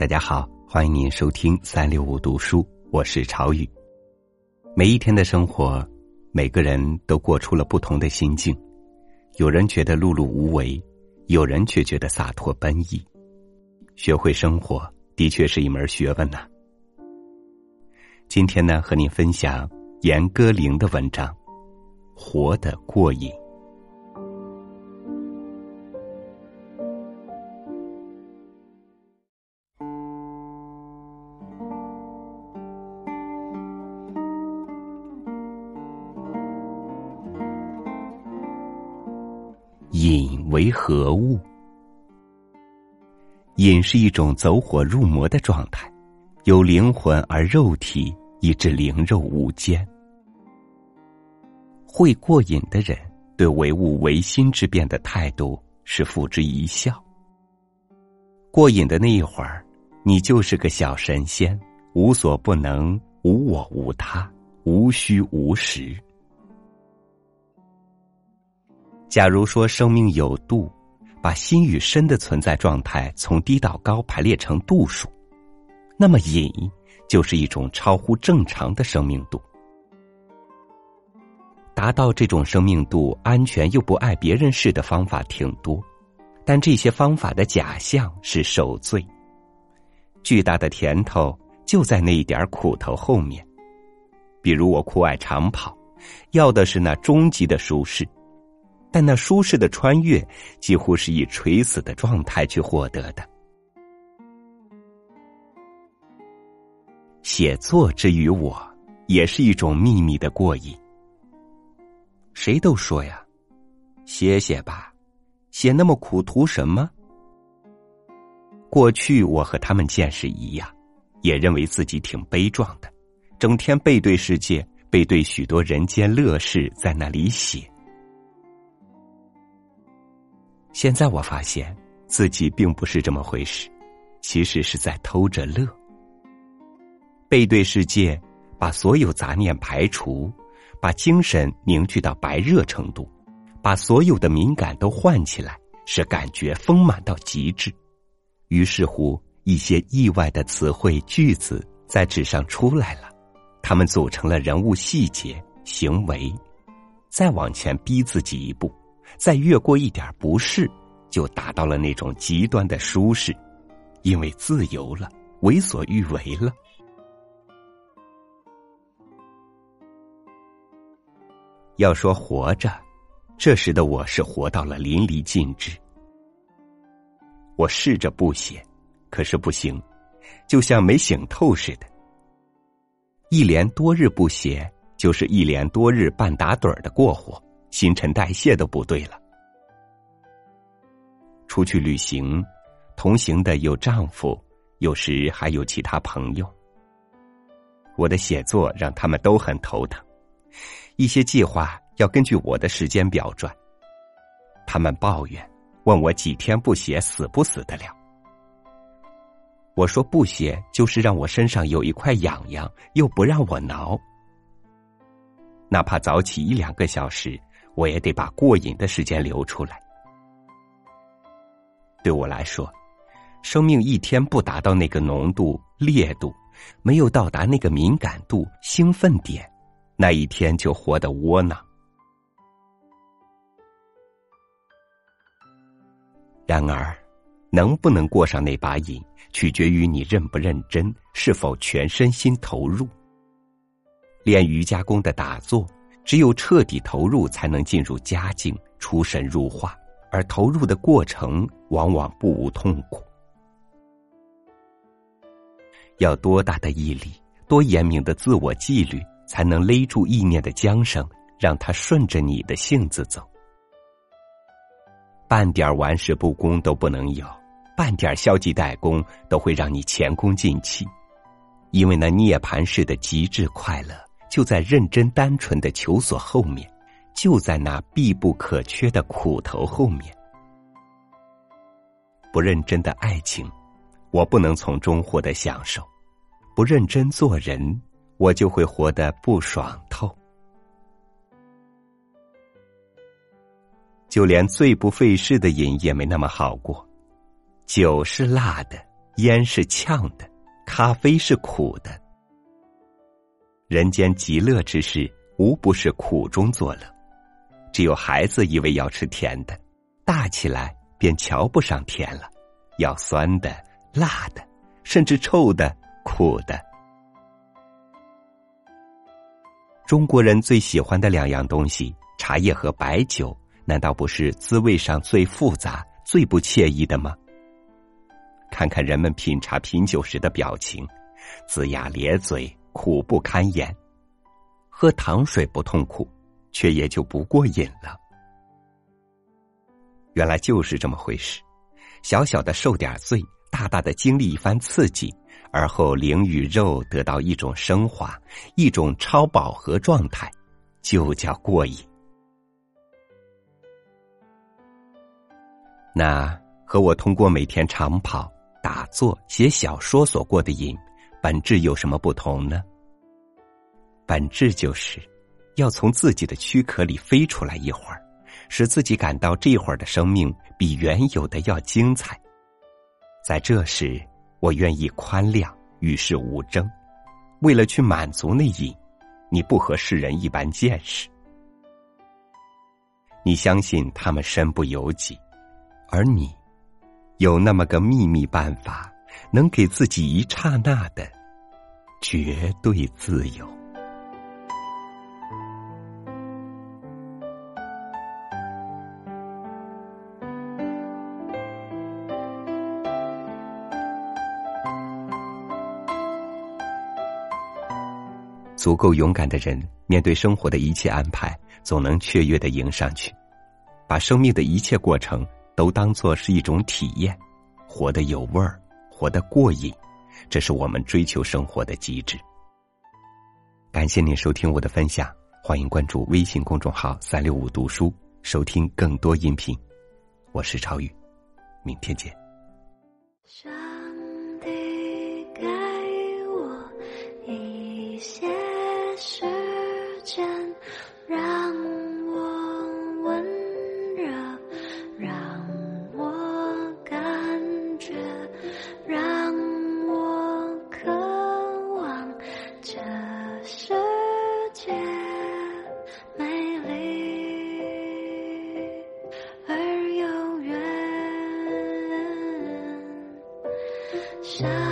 大家好，欢迎您收听三六五读书，我是朝雨。每一天的生活，每个人都过出了不同的心境。有人觉得碌碌无为，有人却觉得洒脱奔逸。学会生活，的确是一门学问呐。今天呢，和您分享严歌苓的文章《活得过瘾》。瘾为何物？瘾是一种走火入魔的状态，有灵魂而肉体以致灵肉无间。会过瘾的人，对唯物唯心之变的态度是付之一笑。过瘾的那一会儿，你就是个小神仙，无所不能，无我无他，无虚无实。假如说生命有度，把心与身的存在状态从低到高排列成度数，那么隐就是一种超乎正常的生命度。达到这种生命度安全又不碍别人事的方法挺多，但这些方法的假象是受罪。巨大的甜头就在那一点苦头后面。比如我酷爱长跑，要的是那终极的舒适。但那舒适的穿越，几乎是以垂死的状态去获得的。写作之于我，也是一种秘密的过瘾。谁都说呀，写写吧，写那么苦图什么？过去我和他们见识一样，也认为自己挺悲壮的，整天背对世界，背对许多人间乐事，在那里写。现在我发现自己并不是这么回事，其实是在偷着乐。背对世界，把所有杂念排除，把精神凝聚到白热程度，把所有的敏感都唤起来，使感觉丰满到极致。于是乎，一些意外的词汇句子在纸上出来了，它们组成了人物细节、行为。再往前逼自己一步。再越过一点不适，就达到了那种极端的舒适，因为自由了，为所欲为了。要说活着，这时的我是活到了淋漓尽致。我试着不写，可是不行，就像没醒透似的。一连多日不写，就是一连多日半打盹儿的过活。新陈代谢都不对了。出去旅行，同行的有丈夫，有时还有其他朋友。我的写作让他们都很头疼，一些计划要根据我的时间表转。他们抱怨，问我几天不写死不死得了。我说不写就是让我身上有一块痒痒，又不让我挠。哪怕早起一两个小时。我也得把过瘾的时间留出来。对我来说，生命一天不达到那个浓度、烈度，没有到达那个敏感度、兴奋点，那一天就活得窝囊。然而，能不能过上那把瘾，取决于你认不认真，是否全身心投入。练瑜伽功的打坐。只有彻底投入，才能进入佳境，出神入化。而投入的过程往往不无痛苦。要多大的毅力，多严明的自我纪律，才能勒住意念的缰绳，让它顺着你的性子走。半点玩世不恭都不能有，半点消极怠工都会让你前功尽弃，因为那涅盘式的极致快乐。就在认真单纯的求索后面，就在那必不可缺的苦头后面。不认真的爱情，我不能从中获得享受；不认真做人，我就会活得不爽透。就连最不费事的瘾也没那么好过，酒是辣的，烟是呛的，咖啡是苦的。人间极乐之事，无不是苦中作乐。只有孩子以为要吃甜的，大起来便瞧不上甜了，要酸的、辣的，甚至臭的、苦的。中国人最喜欢的两样东西，茶叶和白酒，难道不是滋味上最复杂、最不惬意的吗？看看人们品茶品酒时的表情，龇牙咧嘴，苦不堪言；喝糖水不痛苦。却也就不过瘾了。原来就是这么回事，小小的受点罪，大大的经历一番刺激，而后灵与肉得到一种升华，一种超饱和状态，就叫过瘾。那和我通过每天长跑、打坐、写小说所过的瘾，本质有什么不同呢？本质就是。要从自己的躯壳里飞出来一会儿，使自己感到这会儿的生命比原有的要精彩。在这时，我愿意宽谅，与世无争。为了去满足那瘾，你不和世人一般见识。你相信他们身不由己，而你有那么个秘密办法，能给自己一刹那的绝对自由。足够勇敢的人，面对生活的一切安排，总能雀跃的迎上去，把生命的一切过程都当做是一种体验，活得有味儿，活得过瘾，这是我们追求生活的极致。感谢您收听我的分享，欢迎关注微信公众号“三六五读书”，收听更多音频。我是超宇，明天见。上帝给我一些。上